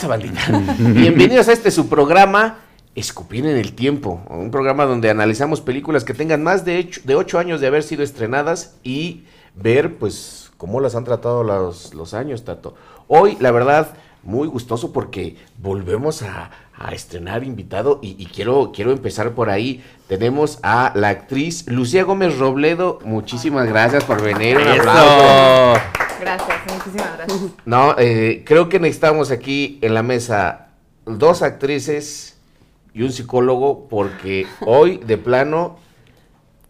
pasa, bandita? Bienvenidos a este su programa Escupir en el Tiempo, un programa donde analizamos películas que tengan más de, hecho, de 8 años de haber sido estrenadas y ver, pues, cómo las han tratado los, los años, Tato. Hoy, la verdad, muy gustoso porque volvemos a, a estrenar invitado y, y, quiero, quiero empezar por ahí. Tenemos a la actriz Lucía Gómez Robledo. Muchísimas gracias por venir. Un aplauso. Gracias, muchísimas gracias. No, eh, creo que necesitamos aquí en la mesa dos actrices y un psicólogo porque hoy de plano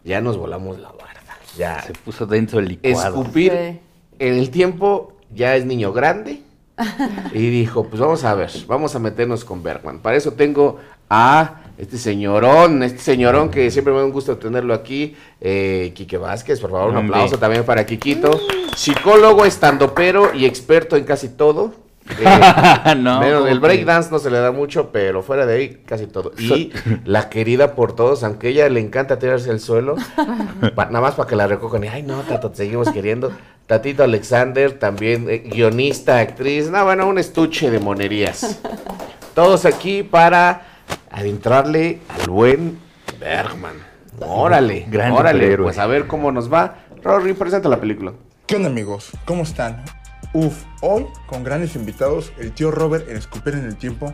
ya nos volamos la barda. Ya se puso dentro del licuado. Escupir sí. en el tiempo ya es niño grande y dijo, pues vamos a ver, vamos a meternos con Bergman. Para eso tengo a este señorón, este señorón que siempre me da un gusto tenerlo aquí, eh, Quique Vázquez, por favor, un aplauso también para Quiquito. Psicólogo, estandopero y experto en casi todo. Eh, no, el breakdance no se le da mucho, pero fuera de ahí casi todo. Y la querida por todos, aunque a ella le encanta tirarse al suelo, pa, nada más para que la recojan. Y, ay, no, Tato, te seguimos queriendo. Tatito Alexander, también eh, guionista, actriz. No, bueno, un estuche de monerías. Todos aquí para adentrarle al buen Bergman. Órale, Gran órale. Pues a ver cómo nos va. Rory, presenta la película. ¿Qué onda amigos? ¿Cómo están? Uf, hoy con grandes invitados, el tío Robert en Escupir en el Tiempo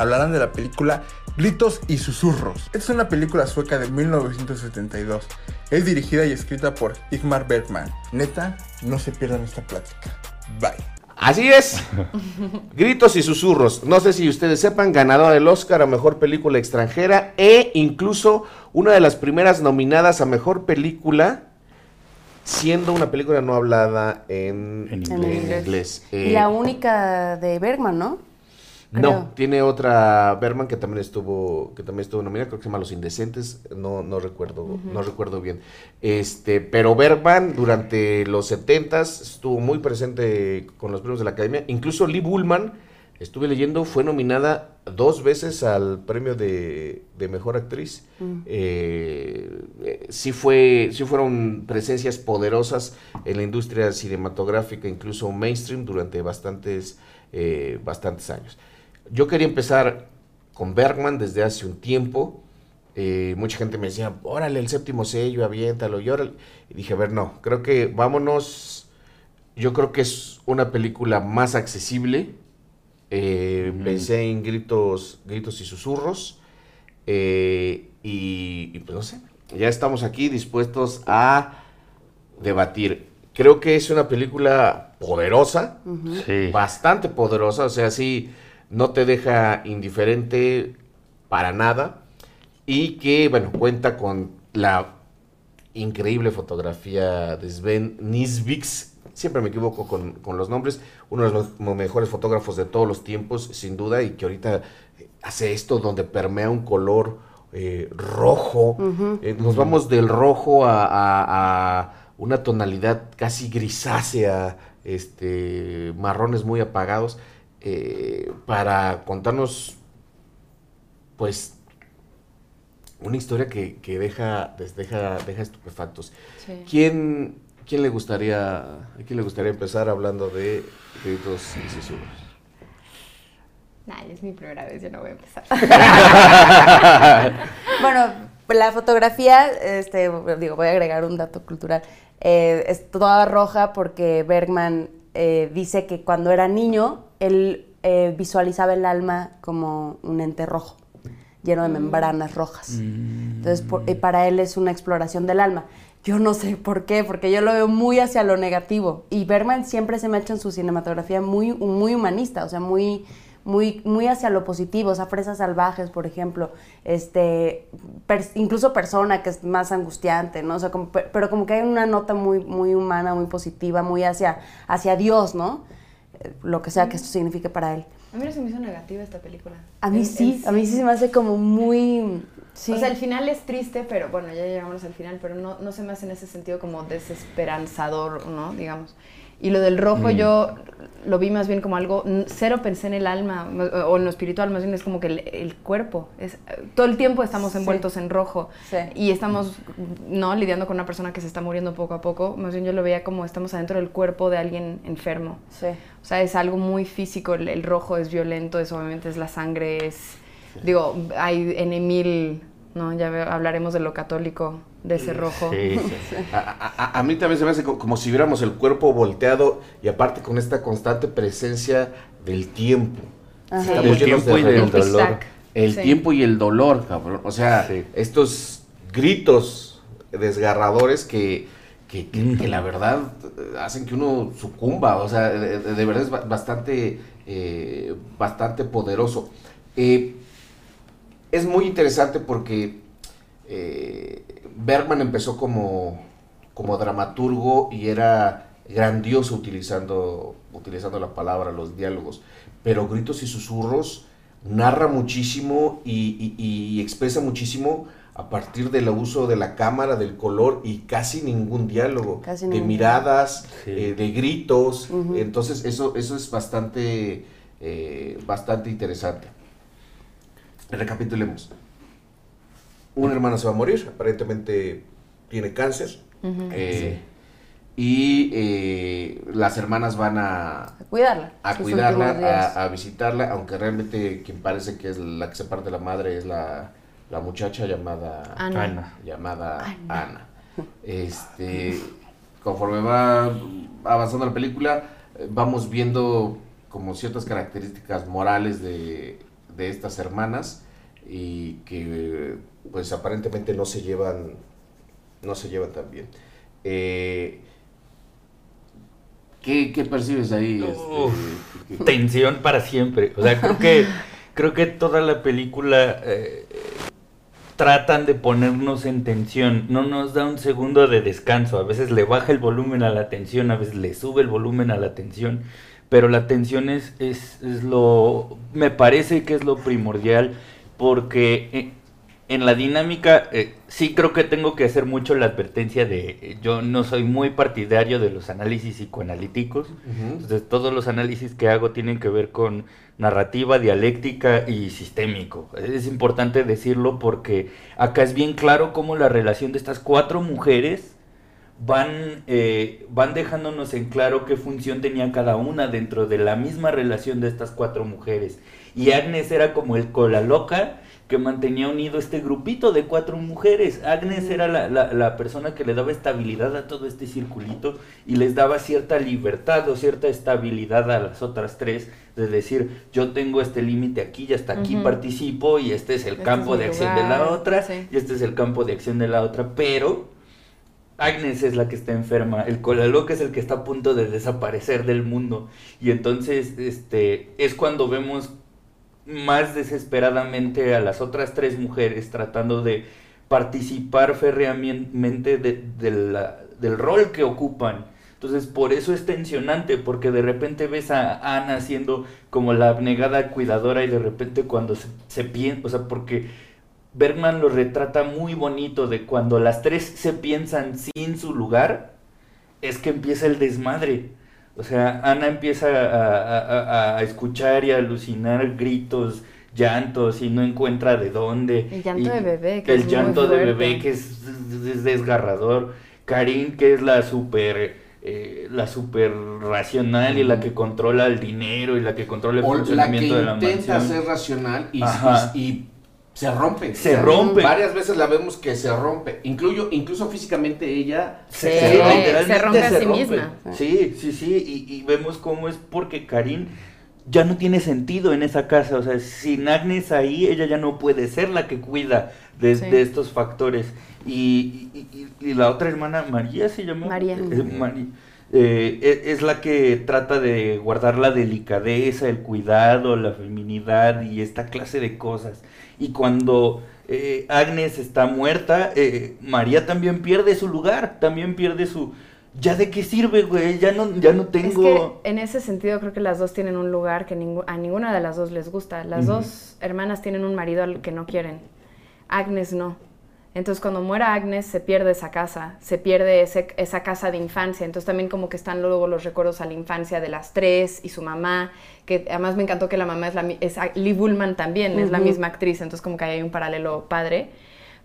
hablarán de la película Gritos y Susurros. Esta es una película sueca de 1972. Es dirigida y escrita por Igmar Bergman. Neta, no se pierdan esta plática. Bye. Así es. Gritos y susurros. No sé si ustedes sepan, ganadora del Oscar a Mejor Película Extranjera e incluso una de las primeras nominadas a Mejor Película, siendo una película no hablada en, En en inglés. inglés. Y Eh, la única de Bergman, ¿no? No, tiene otra Berman que también estuvo, que también estuvo nominada, creo que se llama Los Indecentes, no, no recuerdo, no recuerdo bien. Este, pero Bergman durante los 70s estuvo muy presente con los premios de la Academia. Incluso Lee Bullman, estuve leyendo, fue nominada dos veces al premio de, de mejor actriz. Eh, eh, sí fue, sí fueron presencias poderosas en la industria cinematográfica, incluso mainstream, durante bastantes, eh, bastantes años. Yo quería empezar con Bergman desde hace un tiempo. Eh, mucha gente me decía, órale, el séptimo sello, aviéntalo, y órale. Y dije, a ver, no, creo que vámonos. Yo creo que es una película más accesible. Eh. Pensé en gritos, gritos y susurros. Eh, y, y pues no sé, ya estamos aquí dispuestos a debatir. Creo que es una película poderosa, Sí. bastante poderosa, o sea, sí, no te deja indiferente para nada y que, bueno, cuenta con la increíble fotografía de Sven Nisvix, siempre me equivoco con, con los nombres, uno de los me- mejores fotógrafos de todos los tiempos, sin duda, y que ahorita eh, hace esto donde permea un color eh, rojo, Eh, nos vamos del rojo a, a- a una tonalidad casi grisácea, este, marrones muy apagados, eh, para contarnos, pues, una historia que, que deja, des- deja, deja estupefactos. Sí. ¿Quién, quién le gustaría, a quién le gustaría empezar hablando de gritos y susurros? Nah, es mi primera vez, yo no voy a empezar. Bueno, la fotografía, este, digo, voy a agregar un dato cultural. eh, es toda roja porque Bergman eh, dice que cuando era niño él eh, visualizaba el alma como un ente rojo, lleno de membranas rojas. Entonces, por- y para él es una exploración del alma. Yo no sé por qué, porque yo lo veo muy hacia lo negativo. Y Bergman siempre se me ha hecho en su cinematografía muy, muy humanista, o sea, muy, muy, muy hacia lo positivo, o sea, Fresas Salvajes, por ejemplo, este, incluso Persona, que es más angustiante, ¿no? O sea, como- pero como que hay una nota muy, muy humana, muy positiva, muy hacia, hacia Dios, ¿no? Lo que sea que esto signifique para él. A mí no se me hizo negativa esta película. A mí En- sí, en a mí sí se me hace como muy... Sí. O sea, el final es triste, pero bueno, ya llegamos al final, pero no, no se me hace en ese sentido como desesperanzador, ¿no? Digamos. Y lo del rojo Mm. yo lo vi más bien como algo, cero pensé en el alma o o en lo espiritual, más bien es como que el, el cuerpo. Es, todo el tiempo estamos Sí. envueltos en rojo Sí. y estamos no lidiando con una persona que se está muriendo poco a poco. Más bien yo lo veía como estamos adentro del cuerpo de alguien enfermo. Sí. O sea, es algo muy físico, el, el rojo es violento, es obviamente es la sangre, es... Digo, hay en Emil, ¿no? Ya hablaremos de lo católico, de ese rojo. Sí, sí. A, a- a- a mí también se me hace co- como, si viéramos el cuerpo volteado y aparte con esta constante presencia del tiempo. Ajá. Estamos llenos tiempo y del El dolor. El Sí. tiempo y el dolor, cabrón. O sea, Sí. estos gritos desgarradores que, que, que- que la verdad eh, hacen que uno sucumba. O sea, de, verdad es ba- bastante, eh, bastante poderoso. Eh, es muy interesante porque eh, Bergman empezó como, como dramaturgo y era grandioso utilizando, utilizando la palabra, los diálogos. Pero Gritos y Susurros narra muchísimo y, y- y expresa muchísimo a partir del uso de la cámara, del color y casi ningún diálogo. Casi de ningún miradas, Sí. eh, de gritos. Entonces eso, eso es bastante, eh, bastante interesante. Recapitulemos. Una hermana se va a morir, aparentemente tiene cáncer. Eh, Y eh, las hermanas van a, A cuidarla. a cuidarla, a, a visitarla, aunque realmente quien parece que es la que se parte de la madre es la, la muchacha llamada Ana. Ana. llamada Ana. Este, conforme va avanzando la película, vamos viendo como ciertas características morales de, de estas hermanas y que pues aparentemente no se llevan no se llevan tan bien. Eh, ¿qué, qué percibes ahí? Uf. este, Tensión para siempre. O sea, creo que, creo que toda la película eh, tratan de ponernos en tensión. No nos da un segundo de descanso. A veces le baja el volumen a la tensión, a veces le sube el volumen a la tensión. Pero la tensión es, es, es lo. Me parece que es lo primordial. Porque eh, en la dinámica, eh, sí creo que tengo que hacer mucho la advertencia de. eh, yo no soy muy partidario de los análisis psicoanalíticos. Entonces, todos los análisis que hago tienen que ver con narrativa, dialéctica y sistémico. Es importante decirlo porque acá es bien claro cómo la relación de estas cuatro mujeres van, eh, van dejándonos en claro qué función tenía cada una dentro de la misma relación de estas cuatro mujeres. Y Agnes era como el cola loca que mantenía unido este grupito de cuatro mujeres. Agnes era la, la- la persona que le daba estabilidad a todo este circulito y les daba cierta libertad o cierta estabilidad a las otras tres, de decir, yo tengo este límite aquí y hasta aquí participo y este es el Este campo es de acción de la otra sí. y este es el campo de acción de la otra, pero Agnes es la que está enferma, el cola loca es el que está a punto de desaparecer del mundo y entonces este es cuando vemos más desesperadamente a las otras tres mujeres tratando de participar férreamente del rol que ocupan. Entonces, por eso es tensionante, porque de repente ves a Ana siendo como la abnegada cuidadora y de repente cuando se, se piensa, o sea, porque Bergman lo retrata muy bonito de cuando las tres se piensan sin su lugar, es que empieza el desmadre. O sea, Ana empieza a, a- a- a escuchar y a alucinar gritos, llantos y no encuentra de dónde. El llanto Y- de bebé, que El es muy llanto de bebé que es, es desgarrador. Karin, que es la super, eh, la super racional y la que controla el dinero y la que controla el O la que funcionamiento de la intenta mansión. ser racional y, Ajá. y- y se rompe. Se rompe. Varias veces la vemos que se rompe. Incluyo, incluso físicamente ella Sí, se, se literalmente rompe a sí misma. Sí, sí, sí, y, y vemos cómo es porque Karin ya no tiene sentido en esa casa, o sea, sin Agnes ahí, ella ya no puede ser la que cuida de, Sí. de estos factores. Y, y- y- y la otra hermana, María se llama. María. Eh, eh, e- es la que trata de guardar la delicadeza, el cuidado, la feminidad y esta clase de cosas. Y cuando eh, Agnes está muerta, eh, María también pierde su lugar, también pierde su... ¿Ya de qué sirve, güey? Ya no, ya no Es tengo... que en ese sentido creo que las dos tienen un lugar que a ninguna de las dos les gusta. Las dos hermanas tienen un marido al que no quieren. Agnes no. Entonces cuando muera Agnes se pierde esa casa, se pierde ese- esa casa de infancia. Entonces también como que están luego los recuerdos a la infancia de las tres y su mamá, que además me encantó que la mamá es, la, es Lee Bullman también, es la misma actriz, entonces como que ahí hay un paralelo padre.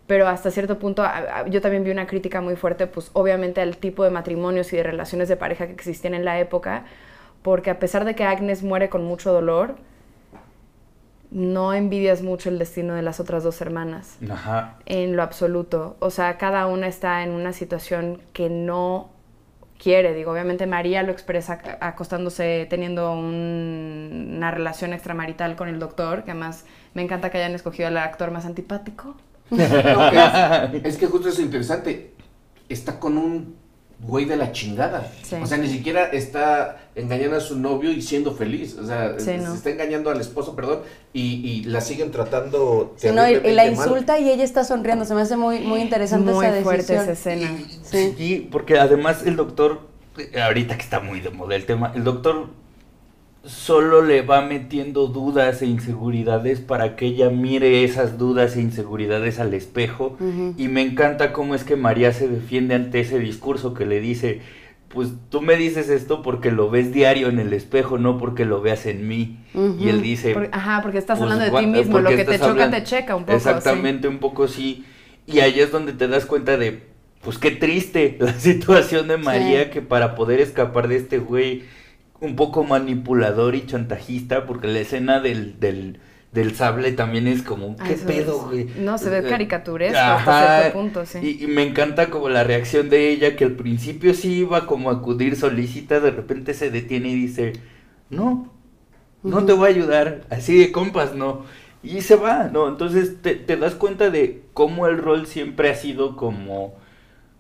Pero hasta cierto punto yo también vi una crítica muy fuerte, pues obviamente al tipo de matrimonios y de relaciones de pareja que existían en la época, porque a pesar de que Agnes muere con mucho dolor, no envidias mucho el destino de las otras dos hermanas Ajá. en lo absoluto. O sea, cada una está en una situación que no quiere. Digo, obviamente María lo expresa ac- acostándose, teniendo un- una relación extramarital con el doctor, que además me encanta que hayan escogido al actor más antipático. No, es, es que justo es interesante. Está con un güey de la chingada. Sí. O sea, ni siquiera está engañando a su novio y siendo feliz. O sea, Sí, se no. está engañando al esposo, perdón, y, y la siguen tratando. Sí, no, y, y la mal. insulta y ella está sonriendo. Se me hace muy, muy interesante Muy esa fuerte decisión. esa escena. Sí. Sí, porque además el doctor, ahorita que está muy de moda el tema, el doctor solo le va metiendo dudas e inseguridades para que ella mire esas dudas e inseguridades al espejo. Y me encanta cómo es que María se defiende ante ese discurso que le dice, pues tú me dices esto porque lo ves diario en el espejo, no porque lo veas en mí. Y él dice, Por- ajá, porque estás pues, hablando de ti mismo, lo que te choca hablando- te checa un poco. sí. Exactamente, un poco sí. Y ahí es donde te das cuenta de, pues qué triste la situación de María, Sí. que para poder escapar de este güey un poco manipulador y chantajista, porque la escena del, del, del sable también es como, Ah, ¿qué eso pedo, güey? No, se ve Eh, caricaturesco hasta cierto punto, sí. Y, y me encanta como la reacción de ella, que al principio sí iba como a acudir solícita, de repente se detiene y dice, no, no te voy a ayudar, así de compas, no. Y se va, ¿no? Entonces te, te das cuenta de cómo el rol siempre ha sido como...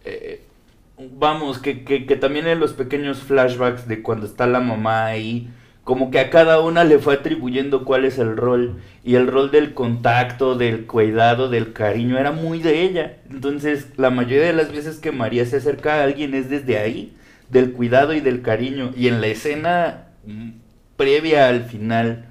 eh, vamos, que, que, que también en los pequeños flashbacks de cuando está la mamá ahí, como que a cada una le fue atribuyendo cuál es el rol. Y el rol del contacto, del cuidado, del cariño, era muy de ella. Entonces, la mayoría de las veces que María se acerca a alguien es desde ahí, del cuidado y del cariño. Y en la escena mm, previa al final,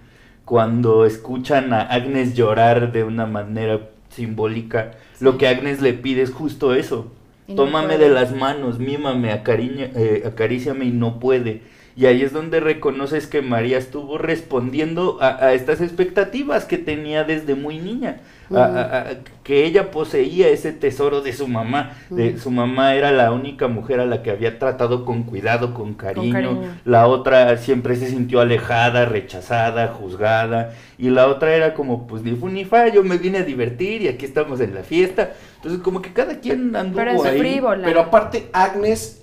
cuando escuchan a Agnes llorar de una manera simbólica, lo que Agnes le pide es justo eso. Y Tómame de las manos, mímame, acariña, eh, acaríciame y no puede. Y ahí es donde reconoces que María estuvo respondiendo a, a estas expectativas que tenía desde muy niña. A- a- a- que ella poseía ese tesoro de su mamá. De, Su mamá era la única mujer a la que había tratado con cuidado, con cariño. cariño. La otra siempre se sintió alejada, rechazada, juzgada. Y la otra era como, pues ni fu ni fa, yo me vine a divertir y aquí estamos en la fiesta. Entonces como que cada quien anduvo Pero es ahí. frívola. Pero aparte, Agnes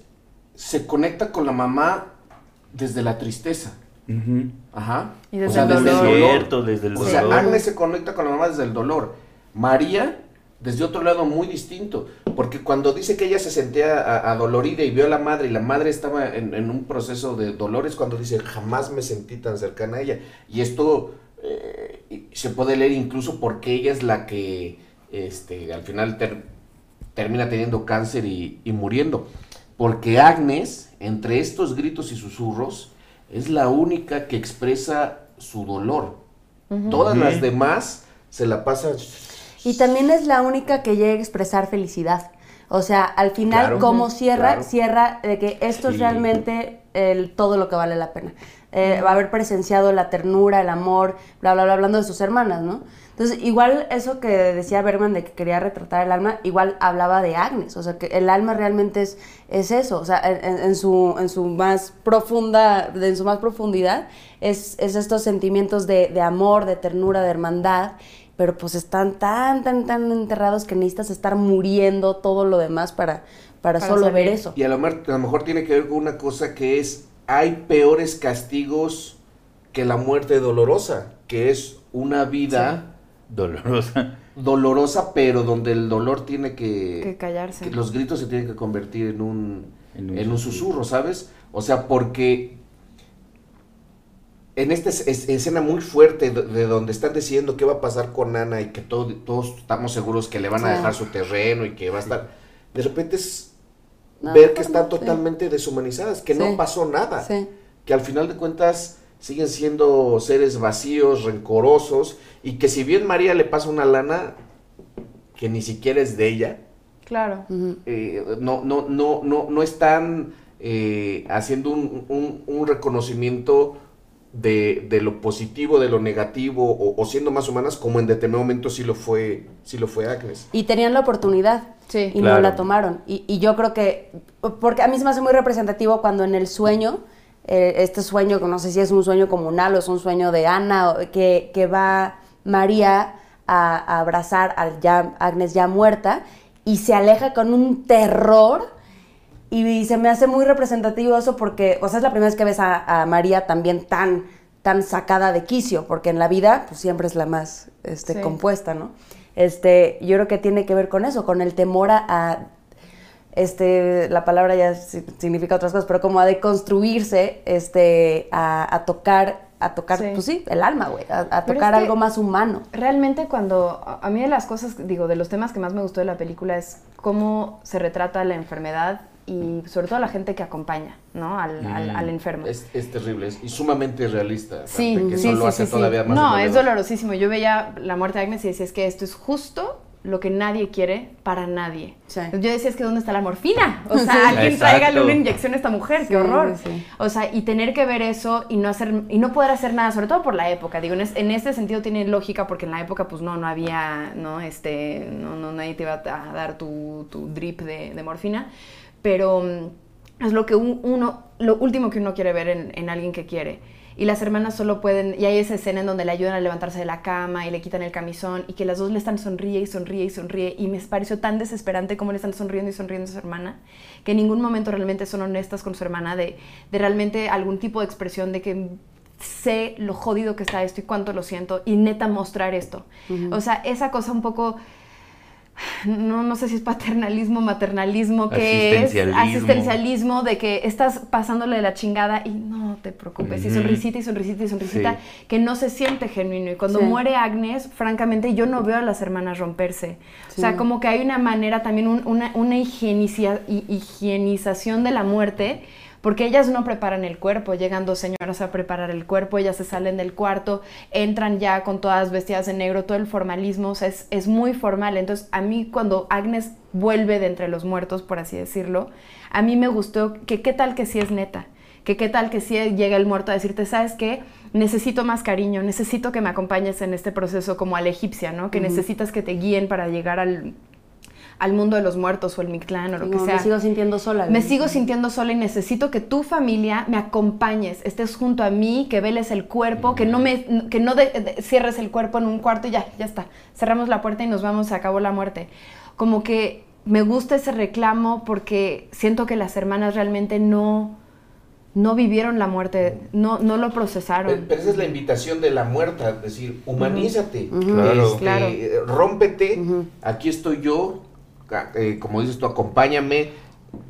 se conecta con la mamá desde la tristeza. Ajá. Y desde o sea, el desde el dolor. dolor. Cierto, desde el O sea, dolor. Agnes se conecta con la mamá desde el dolor. María, desde otro lado muy distinto. Porque cuando dice que ella se sentía a- adolorida y vio a la madre y la madre estaba en, en un proceso de dolor, es cuando dice, jamás me sentí tan cercana a ella. Y esto eh, se puede leer incluso porque ella es la que este, al final ter- termina teniendo cáncer y, y muriendo. Porque Agnes, entre estos gritos y susurros, es la única que expresa su dolor. Todas las demás se la pasan. Y también es la única que llega a expresar felicidad. O sea, al final, Claro. como Ujú, cierra, claro. cierra de que esto es realmente el, todo lo que vale la pena. Eh, va a haber presenciado la ternura, el amor, bla, bla, bla, hablando de sus hermanas, ¿no? Entonces, igual eso que decía Bergman de que quería retratar el alma, igual hablaba de Agnes, o sea, que el alma realmente es, es eso, o sea, en, su, en su más profunda, en su más profundidad, es, es estos sentimientos de, de amor, de ternura, de hermandad, pero pues están tan, tan, tan enterrados que necesitas estar muriendo todo lo demás para, para, Para solo ver eso. Y a lo, mejor, a lo mejor tiene que ver con una cosa que es, hay peores castigos que la muerte dolorosa, que es una vida Dolorosa. dolorosa, pero donde el dolor tiene que... Que callarse. que los gritos se tienen que convertir en un, En un en un susurro. ¿sabes? O sea, porque en esta es- es- escena muy fuerte de, de donde están decidiendo qué va a pasar con Ana y que todo- todos estamos seguros que le van a Sí. dejar su terreno y que va a estar... De repente es No, ver que no, están sí. totalmente deshumanizadas, que Sí. no pasó nada, Sí. que al final de cuentas siguen siendo seres vacíos, rencorosos, y que si bien María le pasa una lana, que ni siquiera es de ella, Claro. eh, no, no, no, no, no están eh, haciendo un, un- un reconocimiento de, de lo positivo, de lo negativo, o, o siendo más humanas, como en determinado momento sí lo fue, sí lo fue Agnes. Y tenían la oportunidad. Sí. Y Claro. no la tomaron. Y, y yo creo que, porque a mí se me hace muy representativo cuando en el sueño, eh, este sueño, no sé si es un sueño comunal o es un sueño de Ana, o- que, que va María a, a abrazar a ya, Agnes ya muerta y se aleja con un terror. Y se me hace muy representativo eso porque, o sea, es la primera vez que ves a, a María también tan, tan sacada de quicio, porque en la vida pues, siempre es la más este, Sí. compuesta, ¿no? Este, yo creo que tiene que ver con eso, con el temor a, este, la palabra ya si- significa otras cosas, pero como a deconstruirse, este, a, a tocar, a tocar, Sí. pues sí, el alma, güey, a, tocar algo más humano. Realmente cuando, a mí de las cosas, digo, de los temas que más me gustó de la película es cómo se retrata la enfermedad y sobre todo la gente que acompaña, ¿no? Al, al- Mm. al enfermo. Es, es terrible es, y sumamente realista. Sí, que sí, eso lo sí, hace sí, sí. todavía más No, es dolorosísimo. Yo veía la muerte de Agnes y decía, es que esto es justo lo que nadie quiere para nadie. Sí. Yo decía, es que ¿dónde está la morfina? O sea, Sí. alguien tráigale una inyección a esta mujer, Sí, qué horror. O sea, y tener que ver eso y no hacer y no poder hacer nada, sobre todo por la época. Digo, en, es- en este sentido tiene lógica porque en la época pues no, no había, no, este, no, no nadie te iba a dar tu, tu drip de, de morfina, pero mm, es lo que un- uno, lo último que uno quiere ver en, en alguien que quiere. Y las hermanas solo pueden, y hay esa escena en donde le ayudan a levantarse de la cama y le quitan el camisón y que las dos le están sonríe y sonríe y sonríe y me pareció tan desesperante como le están sonriendo y sonriendo a su hermana, que en ningún momento realmente son honestas con su hermana de, de realmente algún tipo de expresión de que sé lo jodido que está esto y cuánto lo siento y neta mostrar esto. O sea, esa cosa un poco no, no sé si es paternalismo, maternalismo, que es Asistencialismo. asistencialismo de que estás pasándole de la chingada y no te preocupes, y sonrisita y sonrisita y sonrisita, Sí. que no se siente genuino. Y cuando Sí. muere Agnes, francamente yo no veo a las hermanas romperse. O sea, Sí. como que hay una manera también, un- una, una higienicia- hi- higienización de la muerte. Porque ellas no preparan el cuerpo, llegan dos señoras a preparar el cuerpo, ellas se salen del cuarto, entran ya con todas vestidas de negro, todo el formalismo, o sea, es, es muy formal. Entonces, a mí cuando Agnes vuelve de entre los muertos, por así decirlo, a mí me gustó que qué tal que sí es neta, que qué tal que sí llega el muerto a decirte, ¿sabes qué? Necesito más cariño, necesito que me acompañes en este proceso como a la egipcia, ¿no? Que necesitas que te guíen para llegar al, al mundo de los muertos o el Mictlán o lo No, que sea. me sigo sintiendo sola. Me sigo sintiendo sola y necesito que tu familia me acompañes, estés junto a mí, que veles el cuerpo, que no me que no de- de- cierres el cuerpo en un cuarto y ya, ya está. Cerramos la puerta y nos vamos, se acabó la muerte. Como que me gusta ese reclamo porque siento que las hermanas realmente no no vivieron la muerte, no no lo procesaron. pero esa es la invitación de la muerta, es decir, humanízate, Claro. este, Claro. eh, rómpete, aquí estoy yo, eh, como dices tú, acompáñame,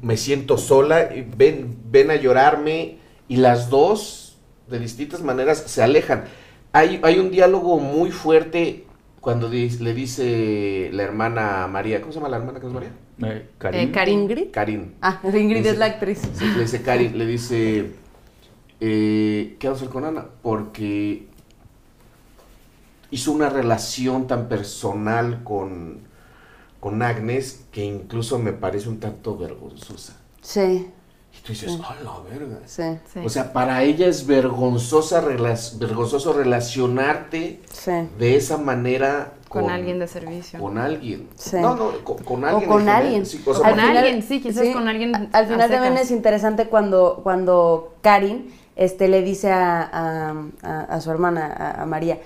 me siento sola, ven, ven a llorarme, y las dos, de distintas maneras, se alejan. Hay, hay un diálogo muy fuerte cuando le dice la hermana María, ¿cómo se llama la hermana que es María? Eh, Karim. Eh, Karim. ¿Ingrid? Karin. Ah, Ingrid Dice- es la actriz. Sí, le dice Cari, le dice, eh, ¿qué vamos a hacer con Ana? Porque hizo una relación tan personal con, con Agnes que incluso me parece un tanto vergonzosa. Sí, Y tú dices, ¡a la verga! sí, Sí. O sea, para ella es vergonzosa, rela- vergonzoso relacionarte sí. de esa manera Con alguien de servicio. Con alguien. Sí. No, no, con, con alguien. o con alguien. Sí, o sea, Al alguien, sí, quizás con alguien Al a final también es interesante cuando, cuando Karin este, le dice a, a- a- a su hermana, a, a María,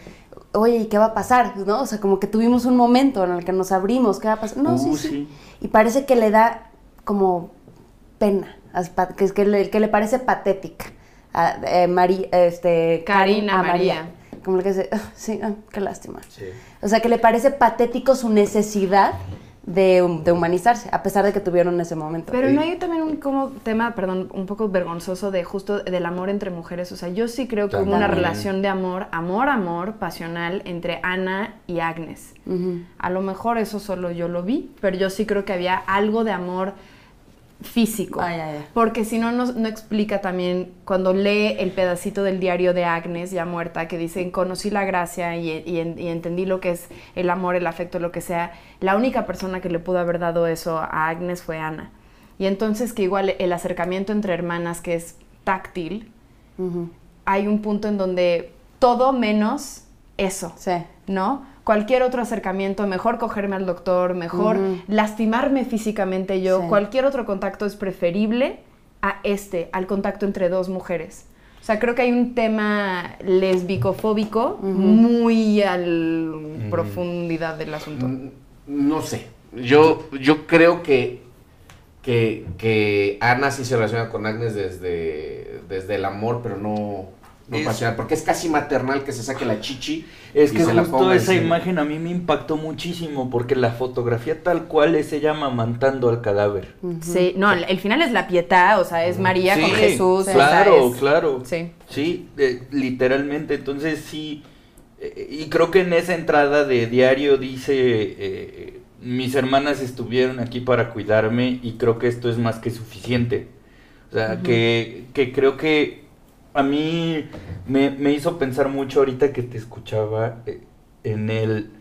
oye, ¿y qué va a pasar? ¿No? O sea, como que tuvimos un momento en el que nos abrimos, ¿qué va a pasar? No, sí, Uh, sí, sí. Y parece que le da como pena, que, es que, le, que le parece patética. A, eh, Mari- este, Karin a María. Como que dice, "Ah, sí, ah, qué lástima. Sí. O sea, que le parece patético su necesidad de, hum- de humanizarse, a pesar de que tuvieron ese momento. Pero Sí. no hay también un como tema, perdón, un poco vergonzoso de justo del amor entre mujeres. O sea, yo sí creo que hubo una relación de amor, amor, amor, pasional entre Ana y Agnes. A lo mejor eso solo yo lo vi, pero yo sí creo que había algo de amor físico. Ah. Porque si no, no, explica también cuando lee el pedacito del diario de Agnes, ya muerta, que dice, conocí la gracia y, y en- y entendí lo que es el amor, el afecto, lo que sea. La única persona que le pudo haber dado eso a Agnes fue Ana. Y entonces que igual el acercamiento entre hermanas, que es táctil, hay un punto en donde todo menos eso. Sí. ¿no? Cualquier otro acercamiento, mejor cogerme al doctor, mejor lastimarme físicamente yo, Sí. cualquier otro contacto es preferible a este, al contacto entre dos mujeres. O sea, creo que hay un tema lesbicofóbico muy a la profundidad del asunto. Mm, No sé. Yo, yo creo que, que, que Ana sí se relaciona con Agnes desde, desde el amor, pero no, no Es-. Porque es casi maternal que se saque la chichi. Es que se la justo esa imagen a mí me impactó muchísimo porque la fotografía tal cual es ella amamantando al cadáver. Sí, no, el, final es la pietad, o sea, es María con Jesús. Claro, es- claro. Sí. Sí, eh, literalmente. Entonces sí. eh, y creo que en esa entrada de diario dice, eh, mis hermanas estuvieron aquí para cuidarme y creo que esto es más que suficiente. O sea, que, que creo que a mí me, me hizo pensar mucho ahorita que te escuchaba eh, en el...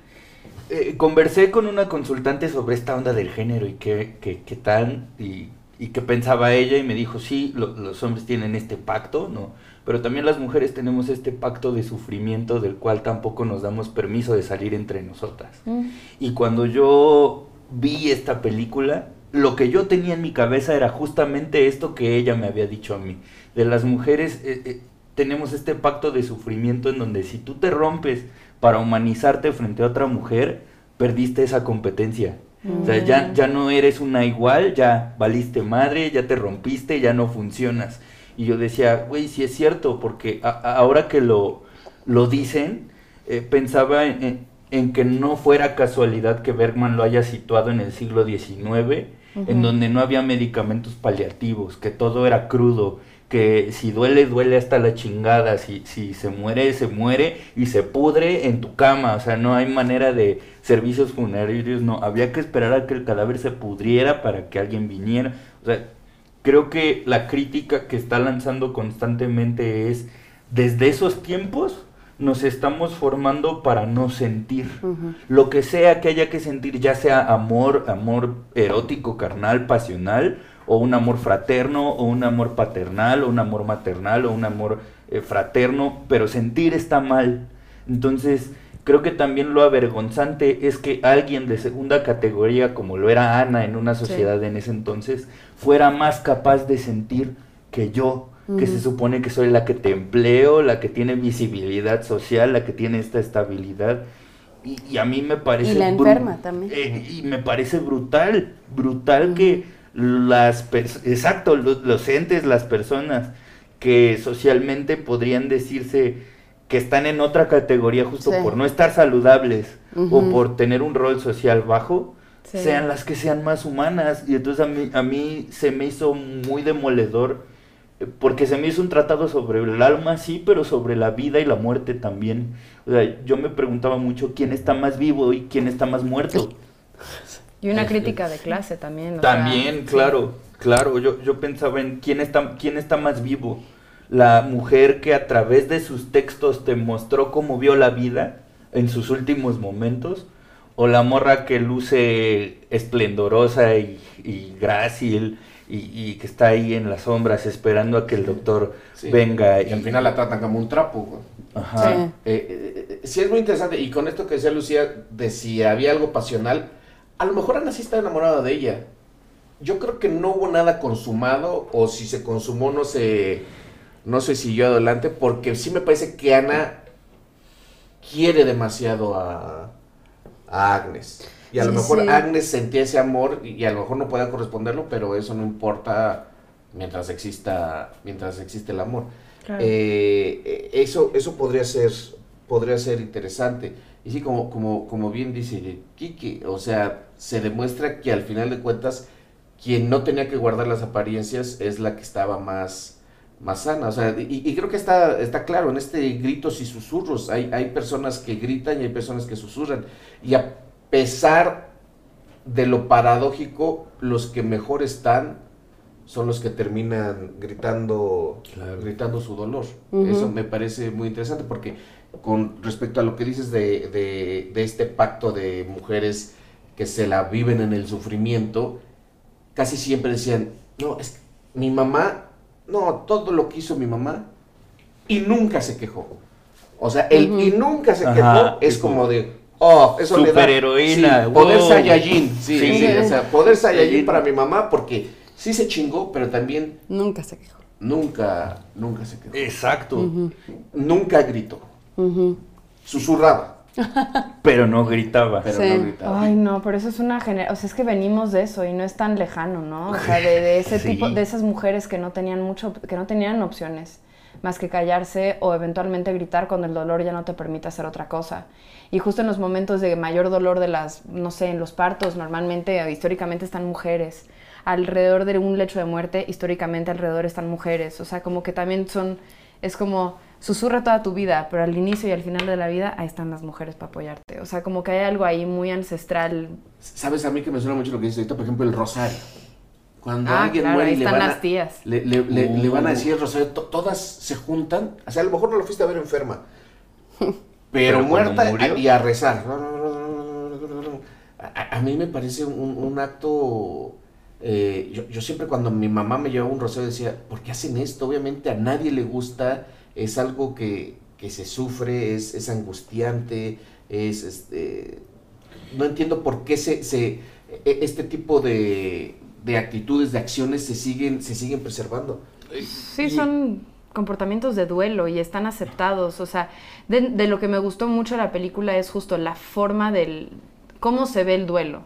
eh, conversé con una consultante sobre esta onda del género y qué, qué, qué tal y, y qué pensaba ella y me dijo, sí, lo- los hombres tienen este pacto, ¿no? Pero también las mujeres tenemos este pacto de sufrimiento del cual tampoco nos damos permiso de salir entre nosotras. Mm. Y cuando yo vi esta película, lo que yo tenía en mi cabeza era justamente esto que ella me había dicho a mí. De las mujeres eh, eh, tenemos este pacto de sufrimiento en donde si tú te rompes para humanizarte frente a otra mujer, perdiste esa competencia. O sea, ya, ya no eres una igual, ya valiste madre, ya te rompiste, ya no funcionas. Y yo decía, güey, sí es cierto, porque a- a- ahora que lo, lo dicen, eh, pensaba en, en- en que no fuera casualidad que Bergman lo haya situado en el siglo XIX, en donde no había medicamentos paliativos, que todo era crudo, que si duele, duele hasta la chingada, si, si se muere, se muere y se pudre en tu cama, o sea, no hay manera de servicios funerarios, no, había que esperar a que el cadáver se pudriera para que alguien viniera, o sea, creo que la crítica que está lanzando constantemente es, desde esos tiempos nos estamos formando para no sentir. Lo que sea que haya que sentir, ya sea amor, amor erótico, carnal, pasional, o un amor fraterno, o un amor paternal, o un amor maternal, o un amor eh, fraterno, pero sentir está mal. Entonces, creo que también lo avergonzante es que alguien de segunda categoría, como lo era Ana en una sociedad en ese entonces, fuera más capaz de sentir que yo, que se supone que soy la que te empleo, la que tiene visibilidad social, la que tiene esta estabilidad. Y, y a mí me parece... Y la enferma también. eh, y me parece brutal, brutal que las... Exacto, lo- los entes, las personas que socialmente podrían decirse que están en otra categoría justo Sí. por no estar saludables o por tener un rol social bajo, Sí. sean las que sean más humanas. Y entonces a mí, a mí se me hizo muy demoledor, eh, porque se me hizo un tratado sobre el alma, sí, pero sobre la vida y la muerte también. O sea, yo me preguntaba mucho quién está más vivo y quién está más muerto. Y una Este, crítica de clase también. o sea, También, sí. claro, claro. Yo, yo pensaba en quién está, quién está más vivo. La mujer que a través de sus textos te mostró cómo vio la vida en sus últimos momentos, o la morra que luce esplendorosa y, y grácil y, y que está ahí en las sombras esperando a que el doctor Sí. venga. Y al final la tratan como un trapo. güey. Ajá. Sí. Eh, eh, eh, sí es muy interesante. Y con esto que decía Lucía, de si había algo pasional, a lo mejor Ana sí está enamorada de ella. Yo creo que no hubo nada consumado, o si se consumó no se, no se siguió adelante, porque sí me parece que Ana quiere demasiado a, a Agnes. Y a lo mejor sí. Agnes sentía ese amor y, a lo mejor no podía corresponderlo, pero eso no importa mientras exista, mientras existe el amor. Claro. Eh, eh, eso, eso podría ser, podría ser interesante. Y sí, como, como, como bien dice Kiki, o sea, se demuestra que al final de cuentas, quien no tenía que guardar las apariencias es la que estaba más, más sana. O sea, y, y creo que está, está claro, en este gritos y susurros, hay, hay personas que gritan y hay personas que susurran. Y a pesar de lo paradójico, los que mejor están son los que terminan gritando, Claro. gritando su dolor. Eso me parece muy interesante porque con respecto a lo que dices de, de- de este pacto de mujeres que se la viven en el sufrimiento, casi siempre decían, no, es que mi mamá, no, todo lo que hizo mi mamá y nunca se quejó. O sea, el y nunca se Ajá, quejó es como de, oh, eso le da superheroína, sí, poder wow. Saiyajin, sí, Sí. sí, o sea, poder Saiyajin para mi mamá porque sí se chingó, pero también Nunca se quejó. nunca, nunca se quejó. Exacto. Nunca gritó, susurraba, Pero no gritaba. pero Sí. no gritaba. Ay, no, pero eso es una generación, o sea, es que venimos de eso y no es tan lejano, ¿no? O sea, de, de ese Sí. tipo, de esas mujeres que no tenían mucho, que no tenían opciones más que callarse o eventualmente gritar cuando el dolor ya no te permite hacer otra cosa. Y justo en los momentos de mayor dolor de las, no sé, en los partos, normalmente, eh, históricamente están mujeres. Alrededor de un lecho de muerte, históricamente alrededor están mujeres. O sea, como que también son, es como, susurra toda tu vida, pero al inicio y al final de la vida, ahí están las mujeres para apoyarte. O sea, como que hay algo ahí muy ancestral. ¿Sabes a mí que me suena mucho lo que dices ahorita? Por ejemplo, el rosario. Cuando Ah, alguien claro, muere ahí y le van, las a, tías. le, le- le- le van a Uh. decir el rosario, to- todas se juntan. O sea, a lo mejor no lo fuiste a ver enferma, pero, muerta murió. y a rezar. A, a mí me parece un, un acto... eh, yo, yo siempre cuando mi mamá me llevaba un rosario decía, ¿por qué hacen esto? Obviamente a nadie le gusta, es algo que, que se sufre, es, es angustiante, es este... No entiendo por qué se, se e- este tipo de, de actitudes, de acciones se siguen, se siguen preservando. Sí, son comportamientos de duelo y están aceptados. O sea, de, de lo que me gustó mucho la película es justo la forma del... cómo se ve el duelo.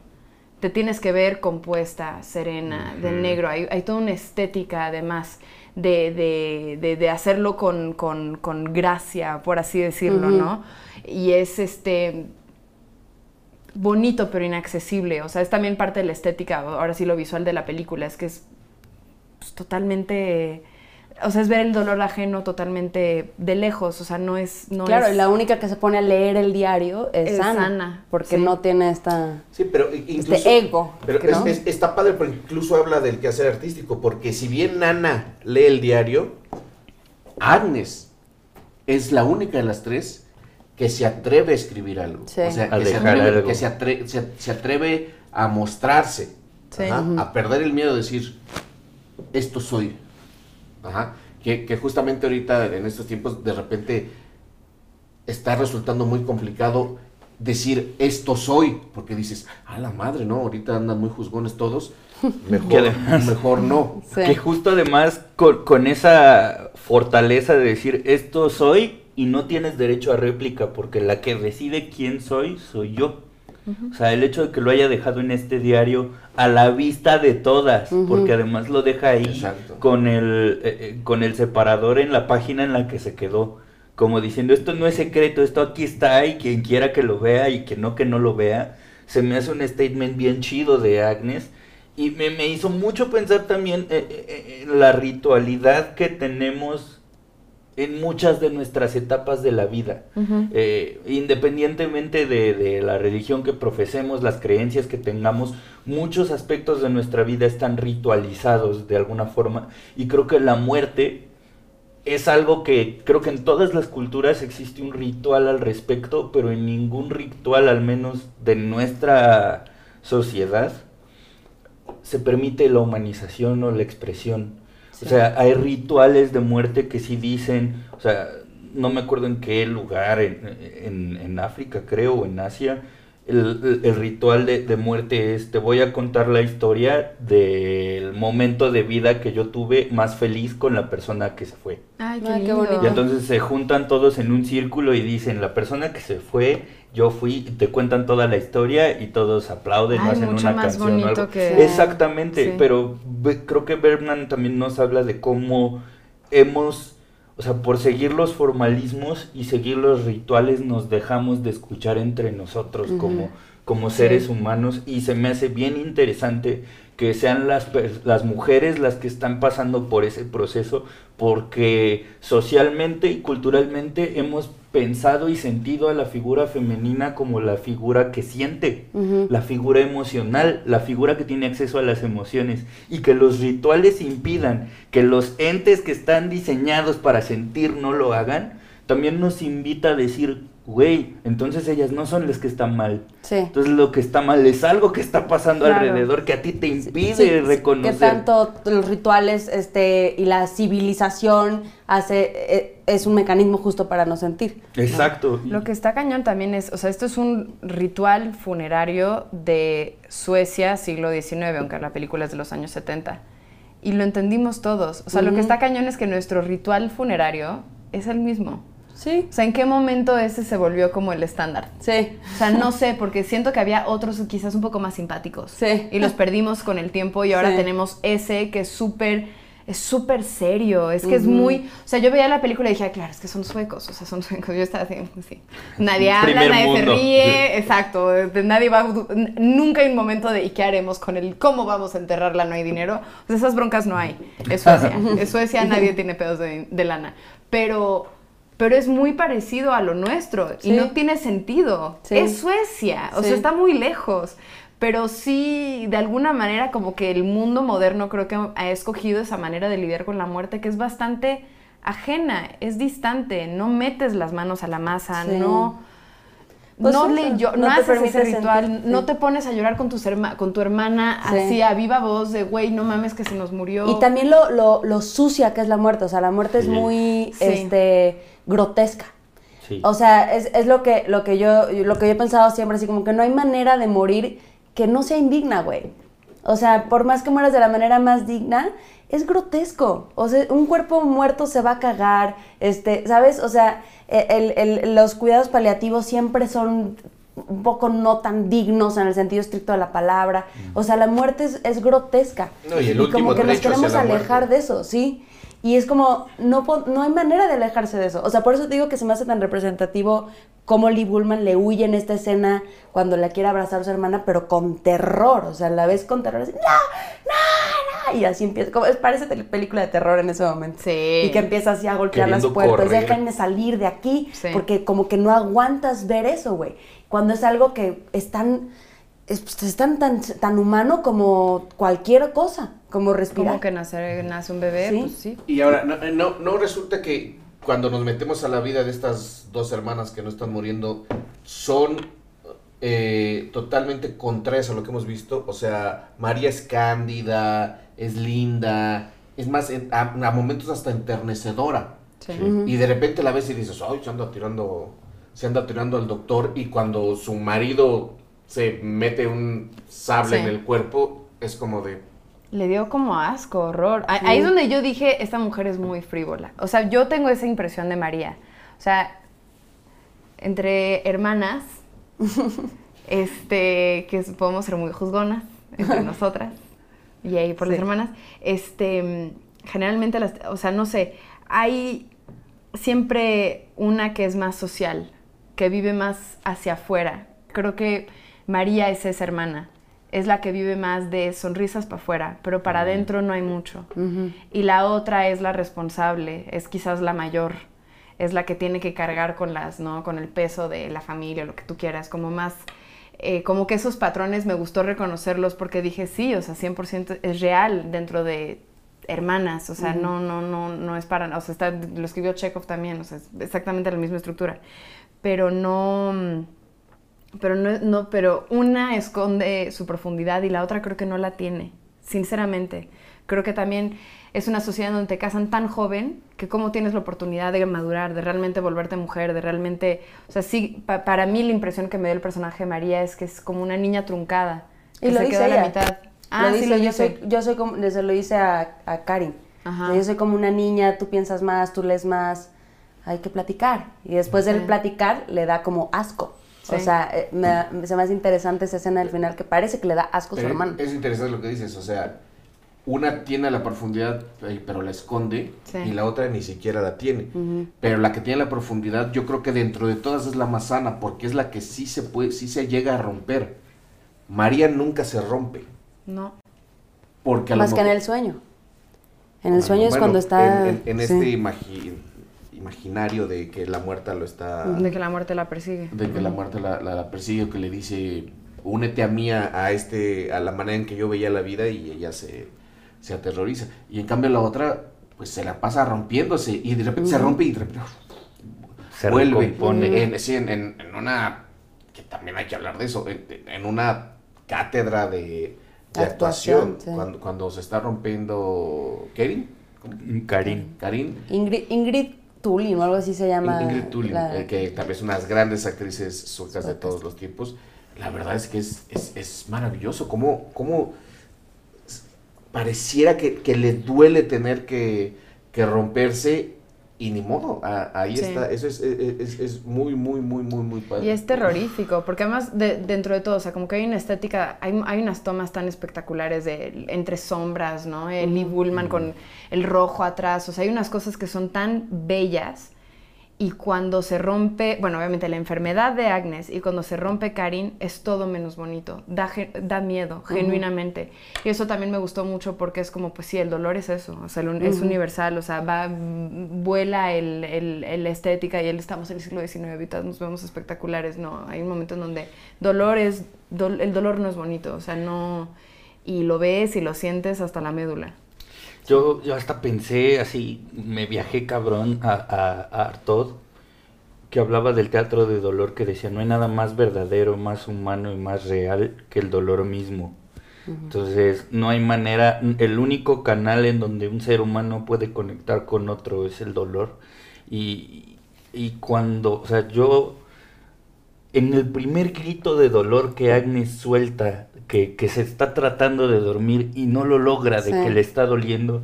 Te tienes que ver compuesta, serena, de negro. Hay, hay toda una estética además de, de, de- de hacerlo con, con- con gracia, por así decirlo. ¿no? Y es este bonito pero inaccesible. O sea, es también parte de la estética, ahora sí lo visual de la película, es que es pues, totalmente, o sea, es ver el dolor ajeno totalmente de lejos, o sea, no es, no claro, es- y la única que se pone a leer el diario es, Es Ana, Ana, porque sí. no tiene esta... Sí, pero i- incluso... Este ego, Pero ¿no? es- es- está padre, pero incluso habla del quehacer artístico, porque si bien Nana lee el diario, Agnes es la única de las tres que se atreve a escribir algo. Sí. O sea, A que, se dejar atreve, algo. que se, atre- se- se atreve a mostrarse, Sí. ajá, a perder el miedo de decir, esto soy. Ajá. Que, que justamente ahorita, en estos tiempos, de repente está resultando muy complicado decir esto soy, porque dices, a la madre, ¿no? Ahorita andan muy juzgones todos, Que mejor, además- mejor no. Sí. Que justo además con, con esa fortaleza de decir esto soy y no tienes derecho a réplica porque la que decide quién soy soy yo. O sea, el hecho de que lo haya dejado en este diario a la vista de todas, porque además lo deja ahí Exacto. con el, eh, eh, con el separador en la página en la que se quedó, como diciendo esto no es secreto, esto aquí está y quien quiera que lo vea y que no que no lo vea, se me hace un statement bien chido de Agnes y me, me hizo mucho pensar también eh, eh, eh, en la ritualidad que tenemos en muchas de nuestras etapas de la vida. Eh, independientemente de, de la religión que profesemos, las creencias que tengamos, muchos aspectos de nuestra vida están ritualizados de alguna forma y creo que la muerte es algo que creo que en todas las culturas existe un ritual al respecto, pero en ningún ritual, al menos de nuestra sociedad, se permite la humanización o la expresión. Sí. O sea, hay rituales de muerte que sí dicen, o sea, no me acuerdo en qué lugar, en, en- en África creo, o en Asia, el, el- ritual de, de muerte es, te voy a contar la historia del momento de vida que yo tuve más feliz con la persona que se fue. Ay, qué, Ay, qué lindo. bonito. Y entonces se juntan todos en un círculo y dicen, la persona que se fue, yo fui, y te cuentan toda la historia y todos aplauden, Ay, hacen mucho una más canción o algo. que- Exactamente, Sí. pero creo que Bergman también nos habla de cómo hemos, o sea, por seguir los formalismos y seguir los rituales nos dejamos de escuchar entre nosotros como, como seres Sí. humanos y se me hace bien interesante que sean las, las mujeres las que están pasando por ese proceso porque socialmente y culturalmente hemos pensado y sentido a la figura femenina como la figura que siente, la figura emocional, la figura que tiene acceso a las emociones y que los rituales impidan que los entes que están diseñados para sentir no lo hagan, también nos invita a decir, güey, entonces ellas no son las que están mal. Sí. Entonces lo que está mal es algo que está pasando Claro. alrededor que a ti te impide Sí, sí, reconocer. Que tanto los rituales este, y la civilización hace, eh, es un mecanismo justo para no sentir. Exacto. Lo que está cañón también es, o sea, esto es un ritual funerario de Suecia, siglo XIX, aunque la película es de los años 70. Y lo entendimos todos. O sea, lo que está cañón es que nuestro ritual funerario es el mismo. Sí. O sea, ¿en qué momento ese se volvió como el estándar? Sí. O sea, no sé, porque siento que había otros quizás un poco más simpáticos. Sí. Y los perdimos con el tiempo y ahora Sí. tenemos ese que es súper, es súper serio. Es que es muy, o sea, yo veía la película y dije, "Ah, claro, es que son suecos, o sea, son suecos. Yo estaba así, sí. Nadie habla, nadie mundo. se ríe, exacto. de- Nadie va, nunca hay un momento de, ¿y qué haremos con el, cómo vamos a enterrarla? No hay dinero. O sea, esas broncas no hay. Es Suecia. Es Suecia, nadie tiene pedos de, de lana. Pero... Pero es muy parecido a lo nuestro Sí. y no tiene sentido. Sí. Es Suecia, o Sí. sea, está muy lejos. Pero sí, de alguna manera, como que el mundo moderno creo que ha escogido esa manera de lidiar con la muerte que es bastante ajena, es distante, no metes las manos a la masa, no... Pues no, eso, le, yo- no no haces ese ritual, sentir, no sí. te pones a llorar con, tus herma- con tu hermana Sí. así a viva voz de, güey, no mames que se nos murió. Y también lo, lo, lo sucia que es la muerte. O sea, la muerte es muy este, grotesca. Sí. O sea, es, es lo, que, lo, que yo, lo que yo he pensado siempre, así como que no hay manera de morir que no sea indigna, güey. O sea, por más que mueras de la manera más digna, es grotesco. O sea, un cuerpo muerto se va a cagar, este, ¿sabes? O sea, el- el- los cuidados paliativos siempre son un poco no tan dignos en el sentido estricto de la palabra. O sea, la muerte es, es grotesca. No, y el como último que nos queremos alejar muerte. de eso, ¿sí? Y es como, no, no hay manera de alejarse de eso. O sea, por eso te digo que se me hace tan representativo cómo Lee Bullman le huye en esta escena cuando la quiere abrazar a su hermana, pero con terror. O sea, la ves con terror, así, ¡no! ¡no! no", Y así empieza, como, es- parece película de terror en ese momento. Sí. Y que empieza así a golpear las puertas, correr. déjenme salir de aquí, Sí. porque como que no aguantas ver eso, güey. Cuando es algo que es tan, es, pues, es tan, tan, tan humano como cualquier cosa, como respirar. Como que nace, nace un bebé, Sí. pues sí. Y ahora, no, no, no resulta que cuando nos metemos a la vida de estas dos hermanas que no están muriendo, son eh, totalmente contrarias a lo que hemos visto. O sea, María es cándida, es linda, es más, a, a momentos hasta enternecedora. Sí. Y de repente la ves y dices, ay, se anda tirando, se anda tirando al doctor. Y cuando su marido se mete un sable Sí. en el cuerpo, es como de, Le dio como asco, horror. Ah, Ahí es donde yo dije, esta mujer es muy frívola. O sea, yo tengo esa impresión de María. O sea, entre hermanas, este, que podemos ser muy juzgonas entre nosotras, y ahí por las hermanas, este, generalmente las, o sea, no sé, hay siempre una que es más social, que vive más hacia afuera. Creo que María es esa hermana. Es la que vive más de sonrisas para afuera, pero para adentro no hay mucho. Y la otra es la responsable, es quizás la mayor, es la que tiene que cargar con las, ¿no? Con el peso de la familia, lo que tú quieras, como más, eh, como que esos patrones me gustó reconocerlos porque dije, sí, o sea, 100% es real dentro de hermanas, o sea, no, no, no, no es para, o sea, está, lo escribió Chekhov también, o sea, es exactamente la misma estructura, pero no, mm, pero no, no, pero una esconde su profundidad y la otra creo que no la tiene, sinceramente. Creo que también es una sociedad donde te casan tan joven que cómo tienes la oportunidad de madurar, de realmente volverte mujer, de realmente, o sea, sí, pa- para mí la impresión que me dio el personaje de María es que es como una niña truncada, que Y lo se dice queda a la mitad. Lo Ah, sí, dice, lo yo, dice. soy, yo soy como, se lo dice a, a Karin. Ajá. Yo soy como una niña, tú piensas más, tú lees más, hay que platicar. Y después del platicar le da como asco. O sea, eh, me, se me hace interesante esa escena del final que parece que le da asco a su Pero hermano. Es interesante lo que dices, o sea, una tiene la profundidad, eh, pero la esconde, Sí. y la otra ni siquiera la tiene. Pero la que tiene la profundidad, yo creo que dentro de todas es la más sana, porque es la que sí se puede, sí se llega a romper. María nunca se rompe, No. porque a lo Más que en el sueño. En el Bueno, sueño es bueno, cuando está... En, en- en sí. este imagi- imaginario de que la muerta lo está... De que la muerte la persigue. De que la muerte la, la, la persigue o que le dice, únete a mí a, a este, a la manera en que yo veía la vida y ella se, se aterroriza. Y en cambio la otra, pues se la pasa rompiéndose y de repente se rompe y de repente Se vuelve. recompone. En, sí, en, en- en una, que también hay que hablar de eso, en, en una cátedra de, de Actuación, actuación, sí. cuando, cuando se está rompiendo Kevin, ¿cómo? Karin. Karin, Ingrid, Ingrid Tulin o algo así se llama. Ingrid Tulin, la- eh, que también es unas grandes actrices suecas de todos los tiempos. La verdad es que es, es, es maravilloso. Cómo, cómo pareciera que, que le duele tener que, que romperse y ni modo. a- ahí Sí. está. Eso es, es, es- es muy, muy, muy, muy, muy padre. Y es terrorífico, porque además de- dentro de todo, o sea, como que hay una estética, hay, hay unas tomas tan espectaculares de entre sombras, ¿no? El Lee Bullman con el rojo atrás, o sea, hay unas cosas que son tan bellas y cuando se rompe, bueno, obviamente la enfermedad de Agnes y cuando se rompe Karin es todo menos bonito, da, da miedo, genuinamente. Y eso también me gustó mucho porque es como, pues sí, el dolor es eso, o sea, el es universal, o sea, va, vuela el, el- el estética y él estamos en el siglo XIX, ahorita nos vemos espectaculares, no, hay un momento en donde dolor es, dol- el dolor no es bonito, o sea, no, y lo ves y lo sientes hasta la médula. Yo, yo hasta pensé así, me viajé cabrón a, a, a Artaud, que hablaba del teatro de dolor, que decía, no hay nada más verdadero, más humano y más real que el dolor mismo. Entonces, no hay manera, el único canal en donde un ser humano puede conectar con otro es el dolor. Y, y cuando, o sea, yo, en el primer grito de dolor que Agnes suelta, que, que se está tratando de dormir y no lo logra, de Sí. que le está doliendo,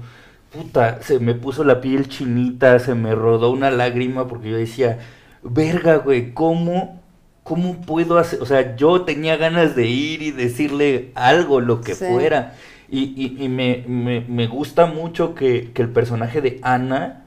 puta, se me puso la piel chinita, se me rodó una lágrima porque yo decía, verga, güey, ¿cómo, cómo puedo hacer? O sea, yo tenía ganas de ir y decirle algo, lo que Sí. fuera. Y, y- y me, me- me gusta mucho que, que el personaje de Ana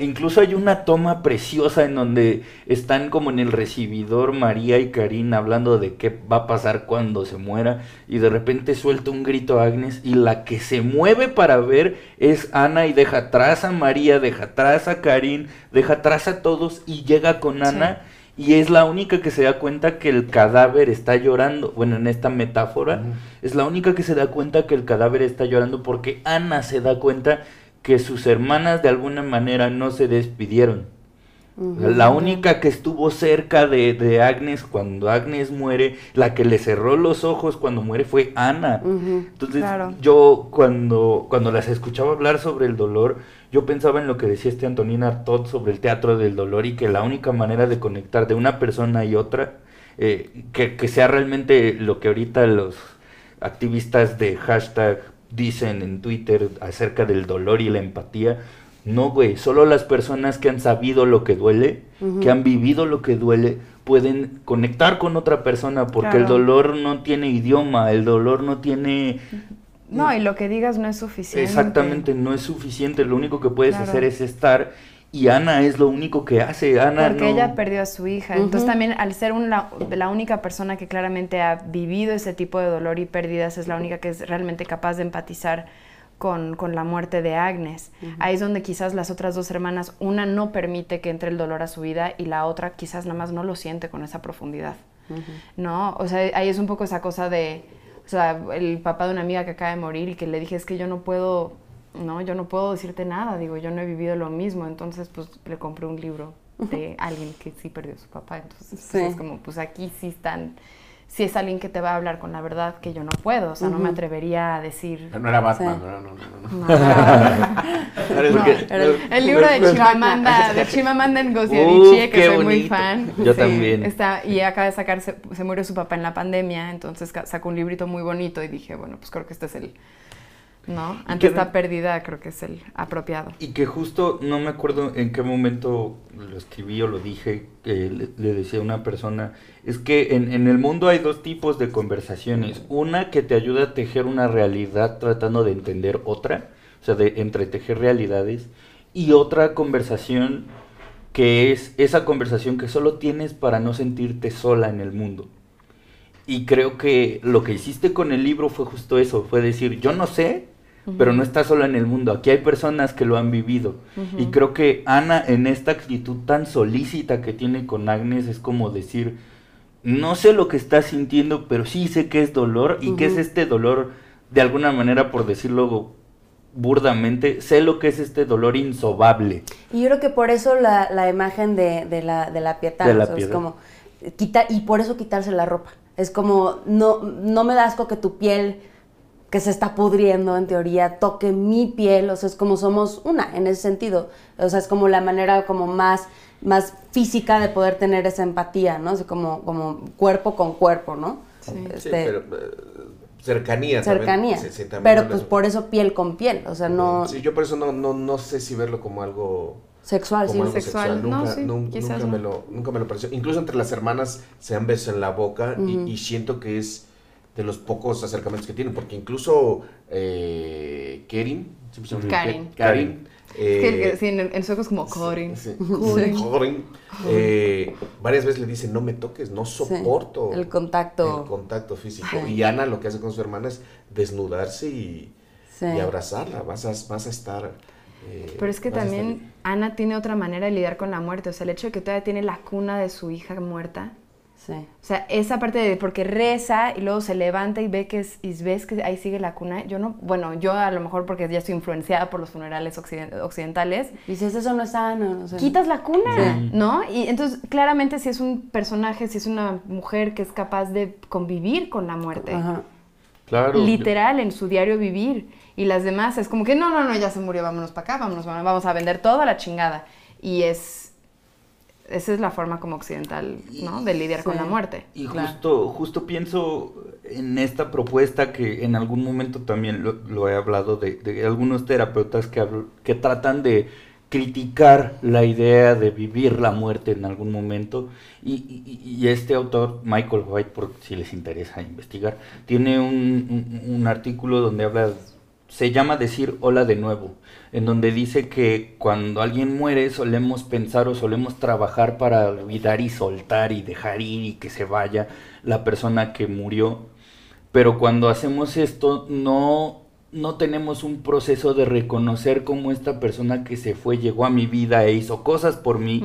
incluso hay una toma preciosa en donde están como en el recibidor María y Karina hablando de qué va a pasar cuando se muera y de repente suelta un grito Agnes y la que se mueve para ver es Ana y deja atrás a María, deja atrás a Karin, deja atrás a todos y llega con Ana y es la única que se da cuenta que el cadáver está llorando. Bueno, en esta metáfora, es la única que se da cuenta que el cadáver está llorando porque Ana se da cuenta que sus hermanas de alguna manera no se despidieron. La única que estuvo cerca de, de Agnes cuando Agnes muere, la que le cerró los ojos cuando muere fue Ana. Entonces Claro. yo cuando, cuando las escuchaba hablar sobre el dolor, yo pensaba en lo que decía este Antonín Artaud sobre el teatro del dolor y que la única manera de conectar de una persona y otra, eh, que, que sea realmente lo que ahorita los activistas de hashtag dicen en Twitter acerca del dolor y la empatía. No, güey, solo las personas que han sabido lo que duele, que han vivido lo que duele, pueden conectar con otra persona porque el dolor no tiene idioma, el dolor no tiene... No, y lo que digas no es suficiente. Exactamente, no es suficiente, lo único que puedes Claro. hacer es estar y Ana es lo único que hace, Ana Porque no- ella perdió a su hija. Entonces Ujú. también al ser una- la única persona que claramente ha vivido ese tipo de dolor y pérdidas, es la única que es realmente capaz de empatizar con, con la muerte de Agnes. Ahí es donde quizás las otras dos hermanas, una no permite que entre el dolor a su vida y la otra quizás nada más no lo siente con esa profundidad. ¿No? O sea, ahí es un poco esa cosa de, o sea, el papá de una amiga que acaba de morir y que le dije, es que yo no puedo, no, yo no puedo decirte nada, digo, yo no he vivido lo mismo, entonces pues le compré un libro de alguien que sí perdió a su papá, entonces pues, Sí. es como, pues aquí sí están, sí es alguien que te va a hablar con la verdad que yo no puedo, o sea, no me atrevería a decir... No era Batman, Sí. no, no, no, no, no. No. Porque- era el- libro de Chimamanda, de Chimamanda Ngozi Adichie, que soy muy fan. Yo también. Está, y acaba de sacar, se, se murió su papá en la pandemia, entonces sacó un librito muy bonito y dije, bueno, pues creo que este es el, ¿no? Ante esta pérdida creo que es el apropiado. Y que justo no me acuerdo en qué momento lo escribí o lo dije, que le, le decía a una persona, es que en, en el mundo hay dos tipos de conversaciones. Una que te ayuda a tejer una realidad tratando de entender otra, o sea, de entretejer realidades, y otra conversación que es esa conversación que solo tienes para no sentirte sola en el mundo. Y creo que lo que hiciste con el libro fue justo eso, fue decir, yo no sé, pero no está sola en el mundo. Aquí hay personas que lo han vivido. Y creo que Ana, en esta actitud tan solícita que tiene con Agnes, es como decir, no sé lo que está sintiendo, pero sí sé que es dolor y que es este dolor, de alguna manera, por decirlo burdamente, sé lo que es este dolor insobable. Y yo creo que por eso la, la imagen de, de, la, de la piedad, De la o sea, es como quita, y por eso quitarse la ropa. Es como, no, no me da asco que tu piel, que se está pudriendo en teoría, toque mi piel, o sea, es como somos una en ese sentido. O sea, es como la manera como más, más física de poder tener esa empatía, ¿no? O sea, como, como cuerpo con cuerpo, ¿no? Sí. Sí, Este, pero eh, cercanía. también. cercanía. Sí, sí, también pero pues por eso piel con piel, o sea, no Sí, yo por eso no, no, no sé si verlo como algo sexual, sí. como sexual. sexual. No, Nunca, sí, nun- quizás nunca, me no. lo, nunca me lo pareció. Incluso entre las hermanas se dan besos en la boca y- y, siento que es de los pocos acercamientos que tienen, porque incluso eh, Kerin, siempre se me olvida, Karin. Karin, eh, sí, en, en sueco es como Corin. Sí, Corin. Corin, eh, varias veces le dice no me toques, no soporto el contacto. el contacto físico. Sí. Y Ana lo que hace con su hermana es desnudarse y, Sí. y abrazarla, vas a, vas a estar... eh, Pero es que también Ana tiene otra manera de lidiar con la muerte. O sea, el hecho de que todavía tiene la cuna de su hija muerta. Sí. O sea, esa parte de porque reza y luego se levanta y ve que es, y ves que ahí sigue la cuna. Yo no, bueno, yo a lo mejor porque ya estoy influenciada por los funerales occiden- occidentales, Dices, eso no es sano. O sea, quitas la cuna, Sí. ¿no? Y entonces, claramente, si es un personaje, si es una mujer que es capaz de convivir con la muerte, Ajá. Claro. literal, en su diario vivir, y las demás es como que no, no, no, ya se murió, vámonos para acá, vámonos, vámonos, vamos a vender toda la chingada. Y es. Esa es la forma como occidental, ¿no? De lidiar con la muerte. Y Claro. justo, justo pienso en esta propuesta que en algún momento también lo, lo he hablado de, de algunos terapeutas que, que tratan de criticar la idea de vivir la muerte en algún momento. Y, y- y este autor, Michael White, por si les interesa investigar, tiene un, un- un artículo donde habla, se llama Decir hola de nuevo, en donde dice que cuando alguien muere solemos pensar o solemos trabajar para olvidar y soltar y dejar ir y que se vaya la persona que murió. Pero cuando hacemos esto no, no tenemos un proceso de reconocer cómo esta persona que se fue llegó a mi vida e hizo cosas por mí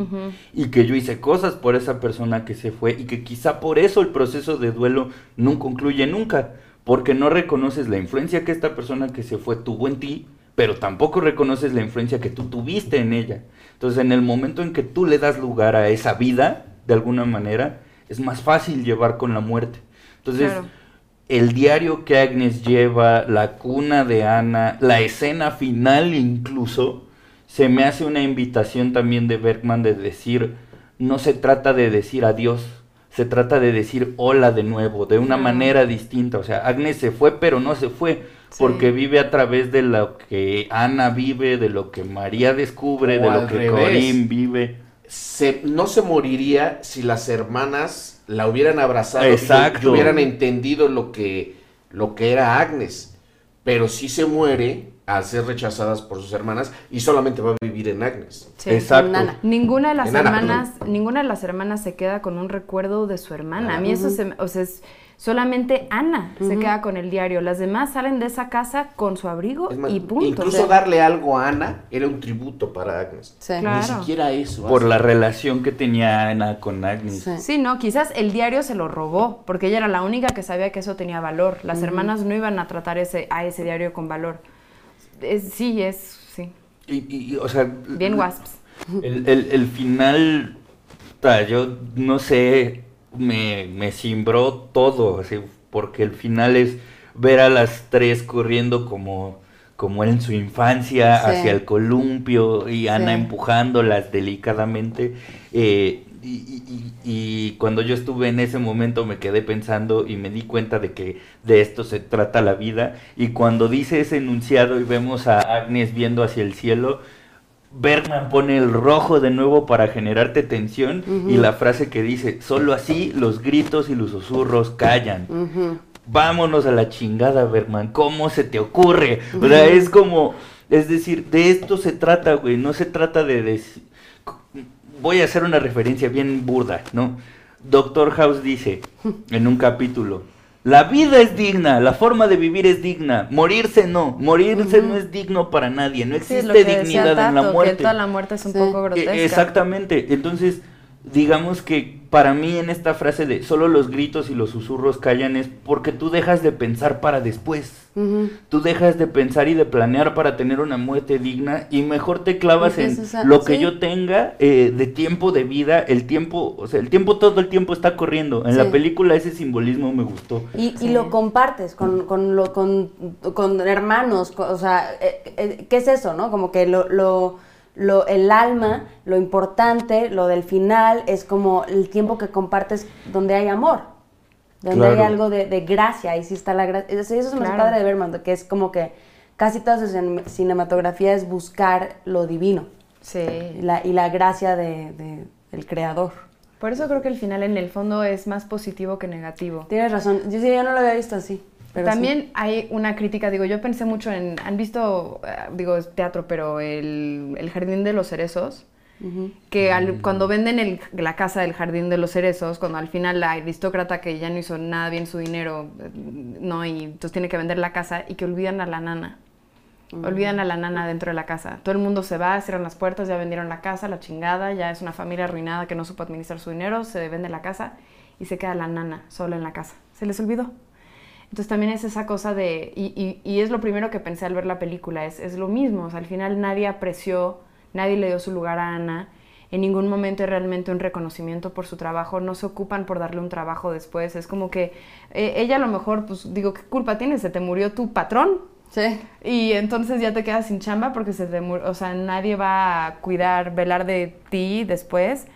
y que yo hice cosas por esa persona que se fue y que quizá por eso el proceso de duelo no concluye nunca, porque no reconoces la influencia que esta persona que se fue tuvo en ti, pero tampoco reconoces la influencia que tú tuviste en ella. Entonces en el momento en que tú le das lugar a esa vida, de alguna manera, es más fácil llevar con la muerte. Entonces, Claro. el diario que Agnes lleva, la cuna de Ana, la escena final incluso, se me hace una invitación también de Bergman de decir, no se trata de decir adiós, se trata de decir hola de nuevo, de una manera distinta. O sea, Agnes se fue, pero no se fue, Sí. porque vive a través de lo que Ana vive, de lo que María descubre, O de lo que revés. Corín vive. se- no se moriría si las hermanas la hubieran abrazado Exacto. y hubieran entendido lo que, lo que era Agnes. Pero sí se muere al ser rechazadas por sus hermanas y solamente va a vivir en Agnes. Sí. Exacto. Nana. Ninguna de las hermanas, ninguna de las hermanas se queda con un recuerdo de su hermana. A mí eso se, me- o sea, es solamente Ana se queda con el diario. Las demás salen de esa casa con su abrigo Es más, y punto. incluso O sea, darle algo a Ana era un tributo para Agnes. Sí. Claro. Ni siquiera eso. Por la relación que tenía Ana con Agnes. Sí. Sí, no, quizás el diario se lo robó, porque ella era la única que sabía que eso tenía valor. Las hermanas no iban a tratar ese, a ese diario con valor. Es- sí, es, sí. Y, y- o sea, Bien wasps. El, el, el final, ta, yo no sé, me, me cimbró todo, así, porque el final es ver a las tres corriendo como, como en su infancia Sí. hacia el columpio y Ana Sí. empujándolas delicadamente. eh, y, y- y- cuando yo estuve en ese momento me quedé pensando y me di cuenta de que de esto se trata la vida. Y cuando dice ese enunciado y vemos a Agnes viendo hacia el cielo, Bergman pone el rojo de nuevo para generarte tensión y la frase que dice, solo así los gritos y los susurros callan. Vámonos a la chingada, Bergman, ¿cómo se te ocurre? O sea, es como, es decir, de esto se trata, güey, no se trata de decir... Voy a hacer una referencia bien burda, ¿no? Doctor House dice en un capítulo, La vida es digna, la forma de vivir es digna, morirse no, morirse no es digno para nadie, no Sí, es lo existe que dignidad en la que muerte. toda la muerte es un Sí. poco E- grotesca. Exactamente. Entonces, digamos que para mí en esta frase de solo los gritos y los susurros callan es porque tú dejas de pensar para después. Tú dejas de pensar y de planear para tener una muerte digna y mejor te clavas en lo que sí. yo tenga eh, de tiempo de vida. El tiempo, o sea, el tiempo todo el tiempo está corriendo. En Sí. la película ese simbolismo me gustó. Y, Sí. y lo compartes con, con, lo, con, con hermanos, con- o sea, eh, eh, ¿qué es eso, no? Como que lo, lo, lo- el alma, lo importante, lo del final, es como el tiempo que compartes donde hay amor, donde Claro. hay algo de, de gracia, ahí sí está la gracia. Eso es lo más Claro. padre de Berman, que es como que casi toda su cin- cinematografía es buscar lo divino Sí. y la, y la gracia de, de- del creador. Por eso creo que el final en el fondo es más positivo que negativo. Tienes razón, yo, sí, yo no lo había visto así. pero sí. También hay una crítica, digo, yo pensé mucho en, han visto, eh, digo, es teatro, pero el, el Jardín de los Cerezos, Que al- cuando venden el- la casa del Jardín de los Cerezos, cuando al final la aristócrata que ya no hizo nada bien su dinero, eh, no, y entonces tiene que vender la casa, y que olvidan a la nana. Olvidan a la nana dentro de la casa. Todo el mundo se va, cierran las puertas, ya vendieron la casa, la chingada, ya es una familia arruinada que no supo administrar su dinero, se vende la casa y se queda la nana sola en la casa. Se les olvidó. Entonces también es esa cosa de, y, y- y es lo primero que pensé al ver la película, es, es lo mismo, o sea, al final nadie apreció, nadie le dio su lugar a Ana, en ningún momento hay realmente un reconocimiento por su trabajo, no se ocupan por darle un trabajo después, es como que eh, ella a lo mejor, pues digo, ¿qué culpa tienes? Se te murió tu patrón, Sí. y entonces ya te quedas sin chamba porque se te mur- o sea, nadie va a cuidar, velar de ti después.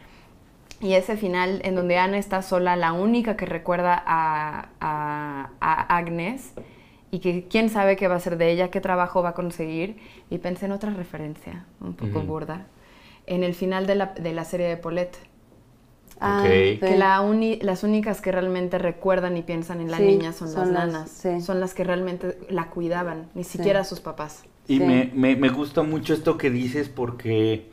Y ese final en donde Ana está sola, la única que recuerda a, a- a Agnes y que quién sabe qué va a ser de ella, qué trabajo va a conseguir. Y pensé en otra referencia, un poco Ujú. burda, en el final de la, de la serie de Paulette. Ah, Ok. sí. Que la uni- las únicas que realmente recuerdan y piensan en la Sí, niña son, son las las- nanas. sí. Son las que realmente la cuidaban, ni siquiera sus papás. Y Sí. me, me, me gusta mucho esto que dices porque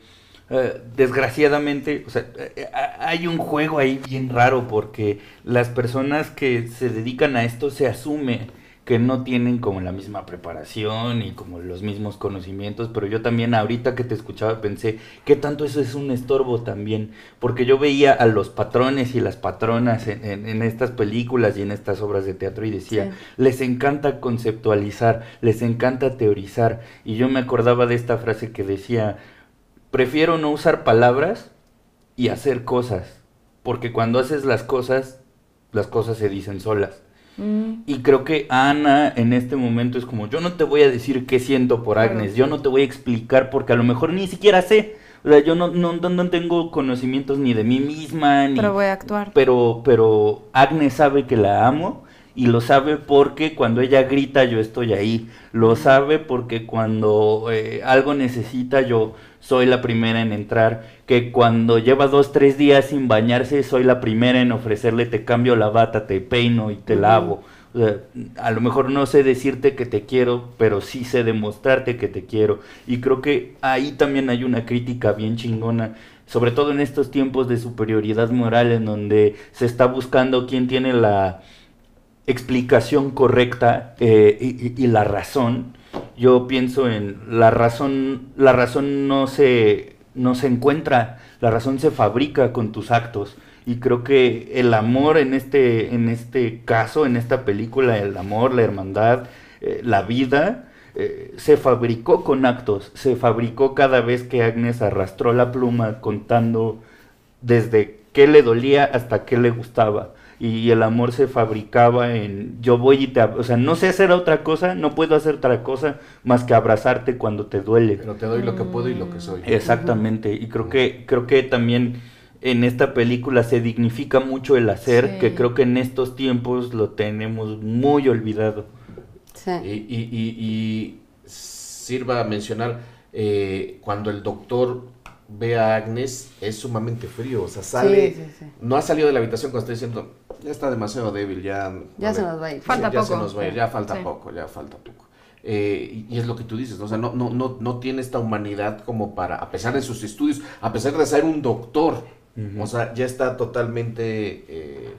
eh, desgraciadamente, o sea, eh, a- hay un juego ahí bien raro porque las personas que se dedican a esto se asume que no tienen como la misma preparación y como los mismos conocimientos, pero yo también ahorita que te escuchaba pensé que tanto eso es un estorbo también, porque yo veía a los patrones y las patronas en, en- en estas películas y en estas obras de teatro y decía, Sí. les encanta conceptualizar, les encanta teorizar, y yo me acordaba de esta frase que decía, prefiero no usar palabras y hacer cosas, porque cuando haces las cosas, las cosas se dicen solas. Mm. Y creo que Ana en este momento es como, yo no te voy a decir qué siento por. Agnes, yo no te voy a explicar porque a lo mejor ni siquiera sé. O sea, yo no, no, no, no tengo conocimientos ni de mí misma, ni... Pero voy a actuar. Pero, pero Agnes sabe que la amo y lo sabe porque cuando ella grita yo estoy ahí. Lo sabe porque cuando eh, algo necesita yo soy la primera en entrar. Que cuando lleva dos, tres días sin bañarse soy la primera en ofrecerle te cambio la bata, te peino y te lavo. O sea, a lo mejor no sé decirte que te quiero, pero sí sé demostrarte que te quiero. Y creo que ahí también hay una crítica bien chingona, sobre todo en estos tiempos de superioridad moral en donde se está buscando quién tiene la explicación correcta eh, y, la razón. Yo pienso en la razón, la razón no se, no se encuentra, la razón se fabrica con tus actos. Y creo que el amor en este, en este caso, en esta película, el amor, la hermandad, eh, la vida, eh, se fabricó con actos, se fabricó cada vez que Agnes arrastró la pluma contando desde qué le dolía hasta qué le gustaba. Y el amor se fabricaba en yo voy y te... O sea, no sé hacer otra cosa, no puedo hacer otra cosa más que abrazarte cuando te duele. Pero te doy lo que puedo y lo que soy. Exactamente, y creo que, creo que también en esta película se dignifica mucho el hacer, Sí. que creo que en estos tiempos lo tenemos muy olvidado. Sí. Y, y- y- y sirva a mencionar, eh, cuando el doctor ve a Agnes, es sumamente frío, o sea, sale, Sí, sí, sí. no ha salido de la habitación cuando está diciendo, ya está demasiado débil, ya... Ya se nos va a ir. Falta ya se poco. nos va a ir, ya falta Sí. poco, ya falta poco. Eh, y, y es lo que tú dices, ¿no? o sea, no, no, no, no tiene esta humanidad como para, a pesar de sus estudios, a pesar de ser un doctor, o sea, ya está totalmente eh,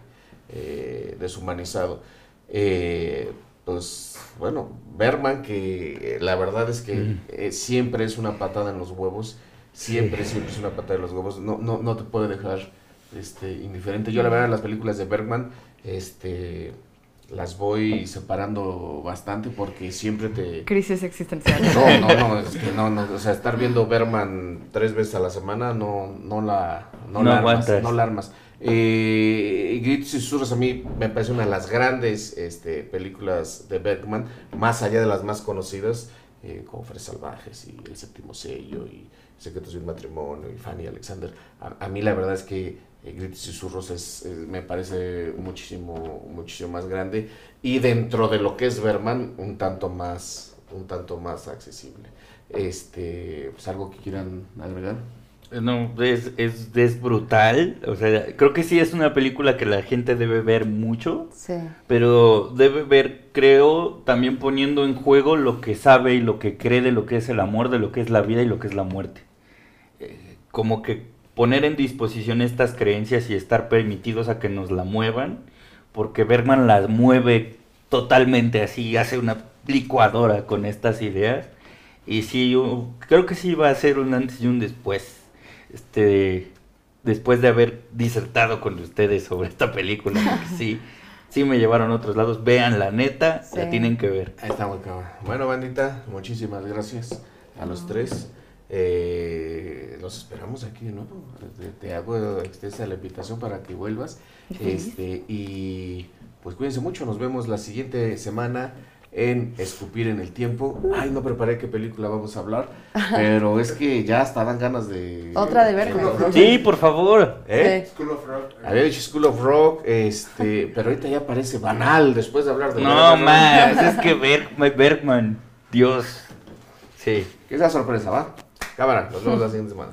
eh, deshumanizado. Eh, pues bueno, Berman, que eh, la verdad es que Mm. eh, siempre es una patada en los huevos, siempre, Sí. siempre es una patada en los huevos, no, no, no te puede dejar este, indiferente. Yo la verdad las películas de Bergman, este, las voy separando bastante porque siempre te... Crisis existencial. No, no, no, es que no, no, o sea, estar viendo Berman tres veces a la semana no, no la, no No la armas, no la armas. Eh, Gritos y Susurros a mí me parece una de las grandes este, películas de Bergman, más allá de las más conocidas, eh, como Fres Salvajes y El Séptimo Sello y Secretos de un Matrimonio y Fanny Alexander. A, a mí la verdad es que Gritos y Susurros es, es- me parece muchísimo, muchísimo más grande y dentro de lo que es Bergman, un tanto más, un tanto más accesible. Este, pues algo que quieran agregar. No, es, es, es brutal. O sea, creo que sí es una película que la gente debe ver mucho. Sí. Pero debe ver, creo, también poniendo en juego lo que sabe y lo que cree de lo que es el amor, de lo que es la vida y lo que es la muerte. Eh, como que poner en disposición estas creencias y estar permitidos a que nos la muevan, porque Bergman las mueve totalmente así, hace una licuadora con estas ideas. Y sí, yo creo que sí va a ser un antes y un después. Este, después de haber disertado con ustedes sobre esta película, sí, sí me llevaron a otros lados. Vean la neta, la tienen que ver. Ahí está muy cabrón. Bueno, bandita, muchísimas gracias a los tres. Eh, los esperamos aquí de nuevo. Te, te hago extensa la invitación para que vuelvas. Este, y pues cuídense mucho. Nos vemos la siguiente semana en Escupir en el Tiempo. Ay, no preparé qué película vamos a hablar, pero es que ya hasta dan ganas de... Otra de Bergman. Sí, por favor. ¿Eh? Sí. School of Rock. Había dicho School of Rock, este, pero ahorita ya parece banal después de hablar de No más, es que Berg- Bergman, Dios. Sí. Que esa sorpresa, ¿va? Cámara, nos vemos la siguiente semana.